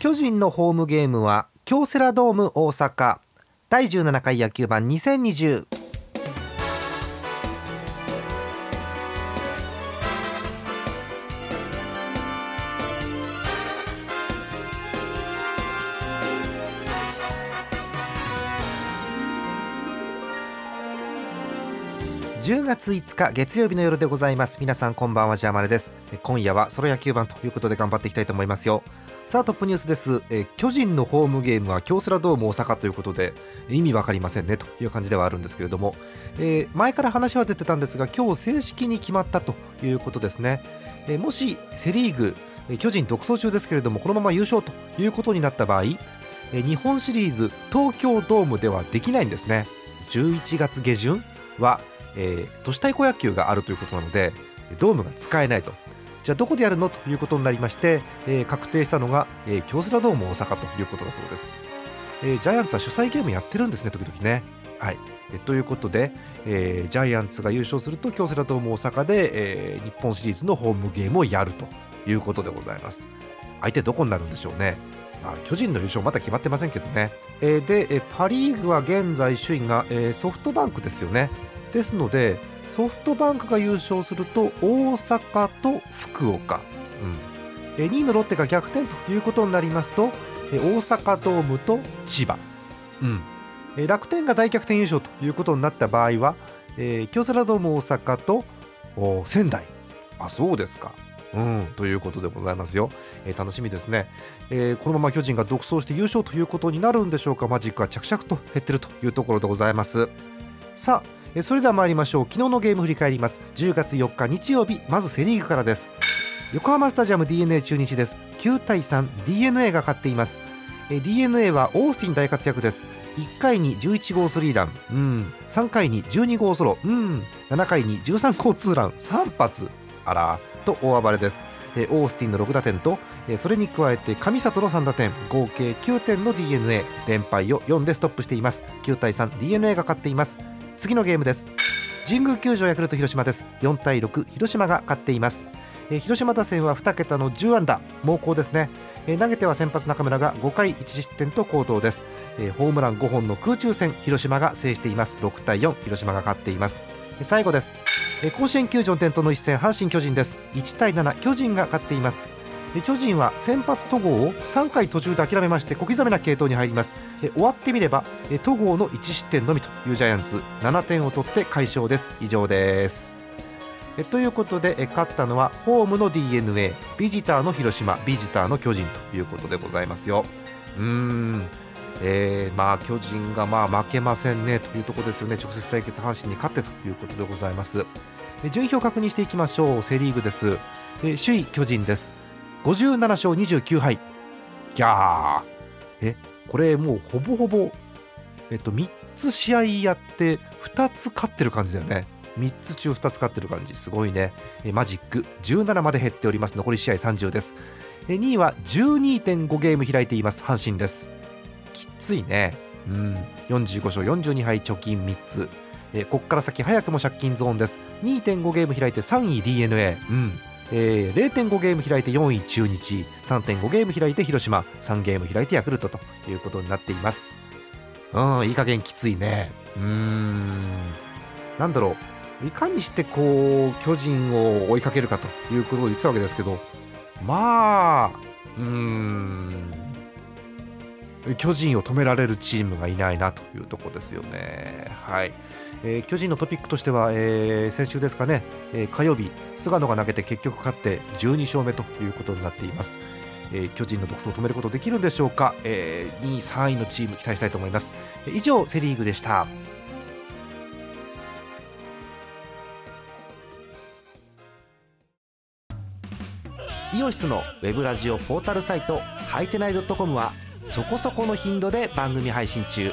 巨人のホームゲームは京セラドーム大阪。第17回野球盤2020 10月5日月曜日の夜でございます。皆さんこんばんはジャーマネです。今夜はソロ野球盤ということで頑張っていきたいと思いますよ。さあトップニュースです。え巨人のホームゲームは京セラドーム大阪ということで意味わかりませんねという感じではあるんですけれども、えー、前から話は出てたんですが今日正式に決まったということですね、えー、もしセ・リーグ巨人独走中ですけれどもこのまま優勝ということになった場合日本シリーズ東京ドームではできないんですね。11月下旬はえー、都市対抗野球があるということなのでドームが使えないと。じゃあどこでやるの？ということになりまして、えー、確定したのが、えー、京セラドーム大阪ということだそうです、えー、ジャイアンツは主催ゲームやってるんですね時々ね。はい。えということで、えー、ジャイアンツが優勝すると京セラドーム大阪で、えー、日本シリーズのホームゲームをやるということでございます。相手どこになるんでしょうね。まあ、巨人の優勝まだ決まってませんけどね、えー、で、えパ・リーグは現在首位が、え、ソフトバンクですよね。ですのでソフトバンクが優勝すると大阪と福岡、うん、2位のロッテが逆転ということになりますと大阪ドームと千葉、うん、楽天が大逆転優勝ということになった場合は、えー、京セラドーム大阪と仙台。あそうですか。うん、ということでございますよ、えー、楽しみですね、えー、このまま巨人が独走して優勝ということになるんでしょうか。マジックは着々と減ってるというところでございます。さあそれでは参りましょう。昨日のゲーム振り返ります。10月4日日曜日まずセ・リーグからです。横浜スタジアム d n a 中日です。9対 3DNA が勝っています。d n a はオースティン大活躍です。1回に11号スリーラン、うん、3回に12号ソロ、うん、7回に13号ツーラン。3発。あら。と大暴れです。オースティンの6打点とそれに加えて上里の3打点。合計9点の d n a 連敗を4でストップしています。9対 3DNA が勝っています。次のゲームです。神宮球場ヤクルト広島です。4対6広島が勝っています。え広島打線は2桁の10安打猛攻ですね、え投げては先発中村が5回1失点と好投です、えホームラン5本の空中戦広島が制しています。6対4広島が勝っています。最後です、え甲子園球場点との一戦阪神巨人です。1対7巨人が勝っています。巨人は先発戸郷を3回途中で諦めまして小刻みな継投に入ります。終わってみれば戸郷の1失点のみというジャイアンツ7点を取って快勝です。以上です。ということで勝ったのはホームの d n a ビジターの広島ビジターの巨人ということでございますよ。うーん。えー、まあ巨人がまあ負けませんねというところですよね。直接対決阪神に勝ってということでございます。順位表確認していきましょう。セ・リーグです、え首位巨人です。57勝29敗。ギャー。えこれもうほぼほぼえっと3つ試合やって2つ勝ってる感じだよね。3つ中2つ勝ってる感じ。すごいね。えマジック17まで減っております。残り試合30です。え2位は12.5ゲーム開いています。阪神です。きついね。うん。45勝42敗貯金3つ。えこっから先早くも借金ゾーンです。2.5ゲーム開いて3位 d n a うん。えー、0.5ゲーム開いて4位中日3.5ゲーム開いて広島3ゲーム開いてヤクルトということになっています。うんいい加減きついね。うん。なんだろう。いかにしてこう巨人を追いかけるかということを言ってたわけですけどまあうん。巨人を止められるチームがいないなというところですよね。はい。えー、巨人のトピックとしては、えー、先週ですかね、えー、火曜日、菅野が投げて結局勝って12勝目ということになっています。えー、巨人の独走を止めることできるんでしょうか、えー、2位、3位のチーム期待したいと思います。以上、セ・リーグでした。イオシスのウェブラジオポータルサイトはいてない .com はそこそこの頻度で番組配信中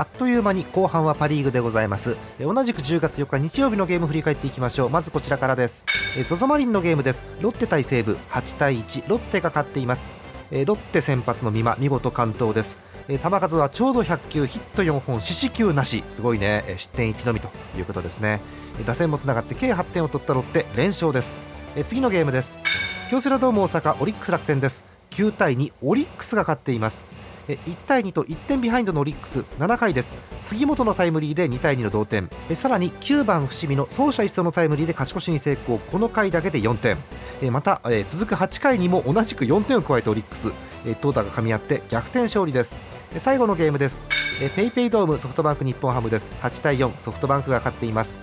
あっという間に後半はパ・リーグでございます。同じく10月4日日曜日のゲーム振り返っていきましょう。まずこちらからです。ZOZO マリンのゲームです。ロッテ対西武8対1ロッテが勝っています。ロッテ先発の美馬見事完投です。球数はちょうど100球ヒット4本四死球なし。すごいね。失点1のみということですね。打線もつながって計8点を取ったロッテ連勝です。次のゲームです。京セラドーム大阪オリックス楽天です。9対2オリックスが勝っています。1対2と1点ビハインドのオリックス7回です。杉本のタイムリーで2対2の同点。さらに9番伏見の走者一掃のタイムリーで勝ち越しに成功。この回だけで4点。また続く8回にも同じく4点を加えたオリックス。投打が噛み合って逆転勝利です。最後のゲームです。 PayPayドームソフトバンク日本ハムです。8対4ソフトバンクが勝っています。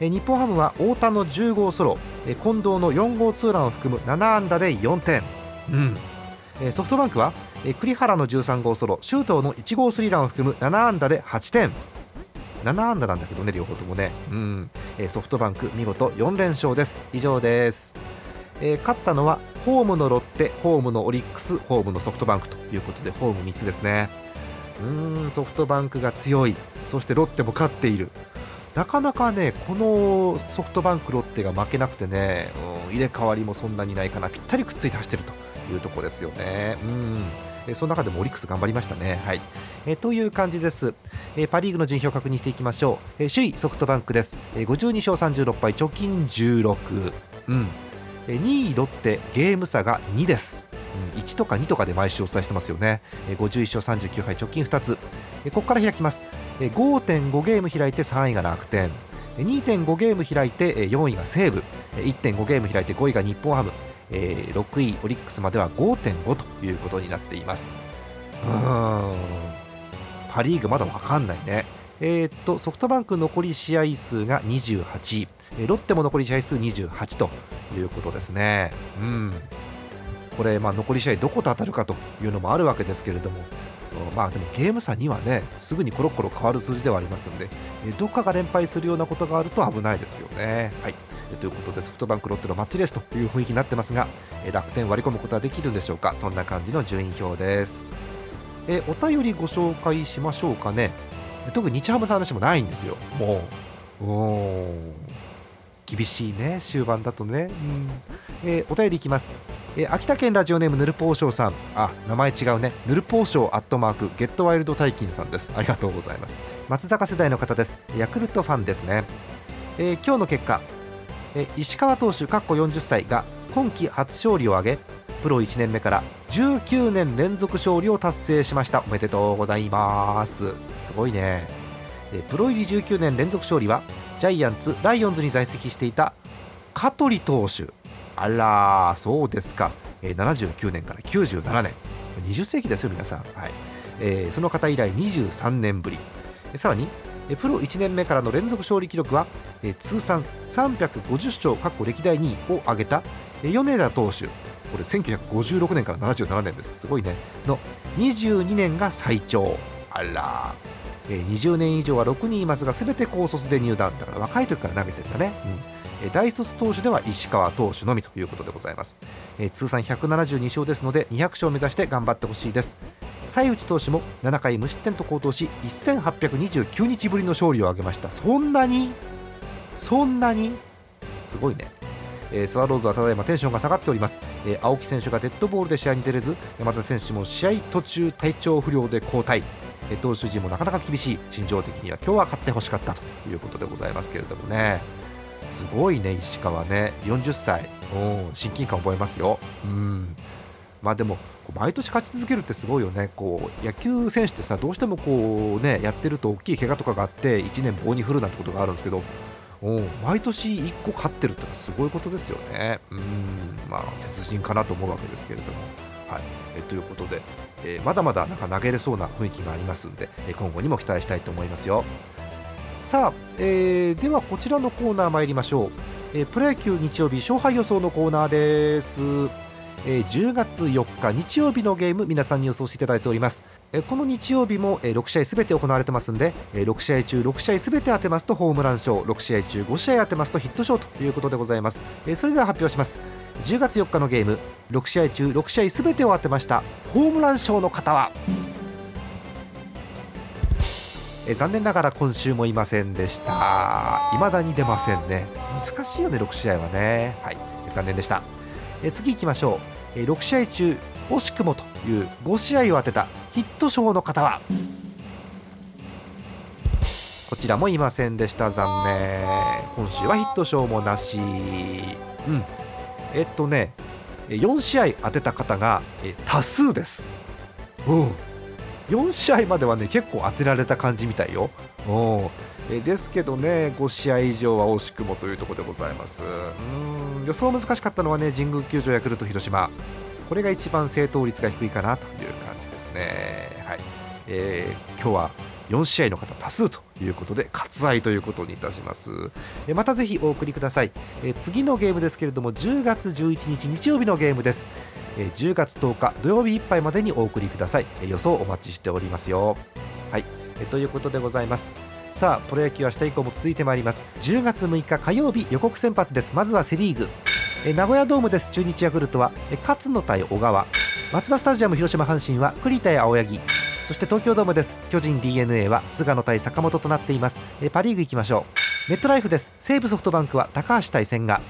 日本ハムは太田の10号ソロ。近藤の4号ツーランを含む7安打で4点、うん、ソフトバンクはえ栗原の13号ソロ周東の1号スリーランを含む7安打で8点。7安打なんだけどね両方ともね。うん。えソフトバンク見事4連勝です。以上です。えー、勝ったのはホームのロッテホームのオリックスホームのソフトバンクということでホーム3つですね。うんソフトバンクが強い。そしてロッテも勝っている。なかなかねこのソフトバンクロッテが負けなくてね、うん、入れ替わりもそんなにないかな。ぴったりくっついて走ってるというところですよね。うん。その中でもオリックス頑張りましたね。はい。えという感じです、えパ・リーグの順位表を確認していきましょう、え首位ソフトバンクです、え52勝36敗貯金16、うん。え2位ロッテゲーム差が2です、うん、1とか2とかで毎週お伝えしてますよね、え51勝39敗貯金2つ、ここから開きます、え5.5ゲーム開いて3位が楽天。2.5ゲーム開いて4位が西武。1.5ゲーム開いて5位が日本ハム。えー、6位オリックスまでは5.5ということになっています。うん。パ・リーグまだ分かんないね。えー、っとソフトバンク残り試合数が28ロッテも残り試合数28ということですね。うん。これ、まあ、残り試合どこと当たるかというのもあるわけですけれどもまあでもゲーム差にはねすぐにコロコロ変わる数字ではありますのでえどっかが連敗するようなことがあると危ないですよね。はい。ということでソフトバンクロッテのマッチレースという雰囲気になってますがえ楽天割り込むことはできるんでしょうか？そんな感じの順位表です。えお便りご紹介しましょうかね。特に日ハムの話もないんですよ。もうお厳しいね終盤だとね、うん。えー、お便りいきます、えー、秋田県ラジオネームヌルポーショーさん。あ名前違うね。ヌルポーショーアットマークゲットワイルド大金さんです。ありがとうございます。松坂世代の方です。ヤクルトファンですね、えー、今日の結果。え石川投手、かっこ40歳が今季初勝利を挙げプロ1年目から19年連続勝利を達成しました。おめでとうございます。すごいね。プロ入り19年連続勝利はジャイアンツ、ライオンズに在籍していた香取投手。あらそうですか。79年から97年。20世紀ですよ皆さん、はい。えー、その方以来23年ぶり。さらにプロ1年目からの連続勝利記録はえ通算350勝かっこ歴代2位を挙げた米田投手。これ1956年から77年です。すごいね。の22年が最長。あら。20年以上は6人いますが全て高卒で入団。だから若い時から投げてるんだね、うん、大卒投手では石川投手のみということでございます。え通算172勝ですので200勝を目指して頑張ってほしいです。西内投手も7回無失点と好投し1829日ぶりの勝利を挙げました。そんなに？そんなに？すごいね。えー、スワローズはただいまテンションが下がっております、えー、青木選手がデッドボールで試合に出れず山田選手も試合途中体調不良で交代、え、投手陣もなかなか厳しい。心情的には今日は勝ってほしかったということでございますけれどもね。すごいね石川ね40歳親近感覚えますようんまあでも毎年勝ち続けるってすごいよねこう野球選手ってさどうしてもこうねやってると大きい怪我とかがあって1年棒に振るなんてことがあるんですけど毎年1個勝ってるってのはすごいことですよね。うんまあ、鉄人かなと思うわけですけれども。はいえということで、えー、まだまだなんか投げれそうな雰囲気がありますんで、え今後にも期待したいと思いますよ。さあ、えー、ではこちらのコーナー参りましょう、えー、プロ野球日曜日勝敗予想のコーナーです、えー、10月4日日曜日のゲーム皆さんに予想していただいております、えー、この日曜日も、えー、6試合すべて行われてますんで、えー、6試合中6試合すべて当てますとホームラン賞。6試合中5試合当てますとヒット賞ということでございます、えー、それでは発表します。10月4日のゲーム6試合中6試合すべてを当てましたホームラン賞の方は。え残念ながら今週もいませんでした。未だに出ませんね。難しいよね6試合はね。はい。残念でした。え次行きましょう。え6試合中惜しくもという5試合を当てたヒット賞の方はこちらもいませんでした。残念。今週はヒット賞もなし。うん。えっとね4試合当てた方が多数です。うん。4試合まではね結構当てられた感じみたいよ。えですけどね5試合以上は惜しくもというところでございます。うん。予想難しかったのはね神宮球場ヤクルト広島。これが一番正答率が低いかなという感じですね。はい、えー、今日は4試合の方多数ということで割愛ということにいたします。えまたぜひお送りください。え次のゲームですけれども10月11日日曜日のゲームです。10月10日土曜日いっぱいまでにお送りください、え予想お待ちしておりますよ。はい、えということでございます。さあプロ野球は明日以降も続いてまいります。10月6日火曜日予告先発です。まずはセ・リーグ。え名古屋ドームです。中日ヤクルトはえ勝野対小川。マツダスタジアム広島阪神は栗田や青柳。そして東京ドームです。巨人 d n a は菅野対坂本となっています。えパ・リーグ行きましょう。メットライフです。西武ソフトバンクは高橋対千賀。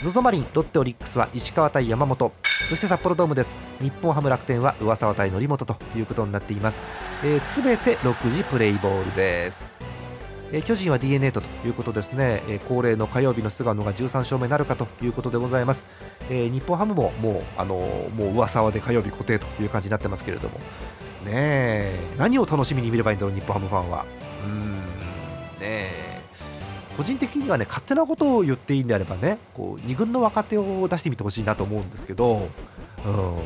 ZOZO マリンロッテオリックスは石川対山本。そして札幌ドームです。日本ハム楽天は上沢対則本ということになっています。すべ、えー、て6時プレイボールです。え、巨人は d n a とということですね、え、恒例の火曜日の菅野が13勝目なるかということでございます、え、日本ハムももう、あのー、もう噂はで火曜日固定という感じになってますけれども。ねえ。何を楽しみに見ればいいんだろう日本ハムファンは。うん。個人的にはね勝手なことを言っていいんであればねこう2軍の若手を出してみてほしいなと思うんですけど、うん、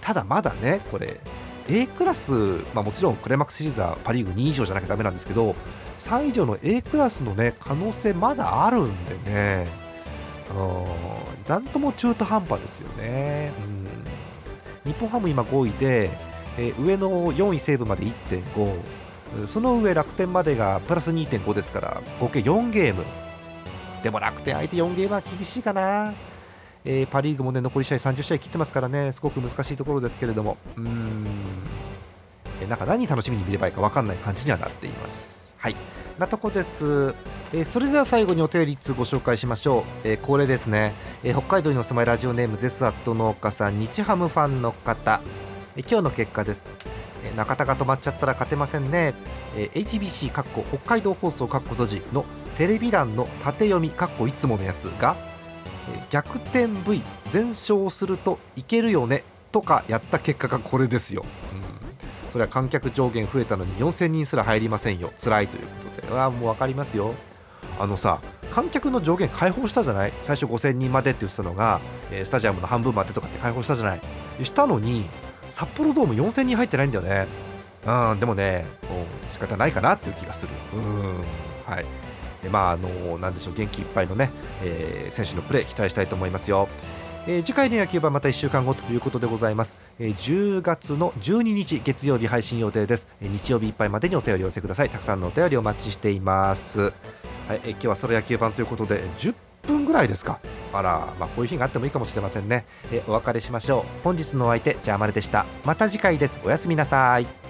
ただまだねこれ A クラス、まあ、もちろんクライマックスシリーズはパ・リーグ2以上じゃなきゃだめなんですけど3以上の A クラスの、ね、可能性まだあるんでね、うん、なんとも中途半端ですよね。うん、日本ハム今5位で、えー、上の4位西武まで1.5その上楽天までがプラス2.5ですから合計4ゲーム。でも楽天相手4ゲームは厳しいかな、えー、パ・リーグもね残り試合30試合切ってますからね。すごく難しいところですけれども。うん、えー、なんか何楽しみに見ればいいか分かんない感じにはなっています。はい。なとこです、えー、それでは最後にお便り1ご紹介しましょう、えー、恒例ですね、えー、北海道にお住まいラジオネームゼスアット農家さん日ハムファンの方、えー、今日の結果です。中田が止まっちゃったら勝てませんね、えー、HBC かっこ北海道放送かっこ閉じのテレビ欄の縦読みかっこいつものやつが、えー、逆転 V 全勝するといけるよねとかやった結果がこれですよ、うん、それは観客上限増えたのに4000人すら入りませんよ。辛いということで。あもう分かりますよ。あのさ観客の上限解放したじゃない？最初5000人までって言ってたのが、えー、スタジアムの半分までとかって解放したじゃない？したのに札幌ドーム4000人入ってないんだよね。うん、でもね、もう仕方ないかなっていう気がする。うん、はい。でまあ、あのなんでしょう、元気いっぱいのね、えー、選手のプレー期待したいと思いますよ。えー、次回の野球はまた1週間後ということでございます、えー、10月の12日月曜日配信予定です、えー、日曜日いっぱいまでにお便りを寄せくださいたくさんのお便りお待ちしています、はいえー、今日はソロ野球版ということで10分ぐらいですか。あら、まあ、こういう日があってもいいかもしれませんね。えお別れしましょう。本日のお相手ジャーマルでした。また次回です。おやすみなさい。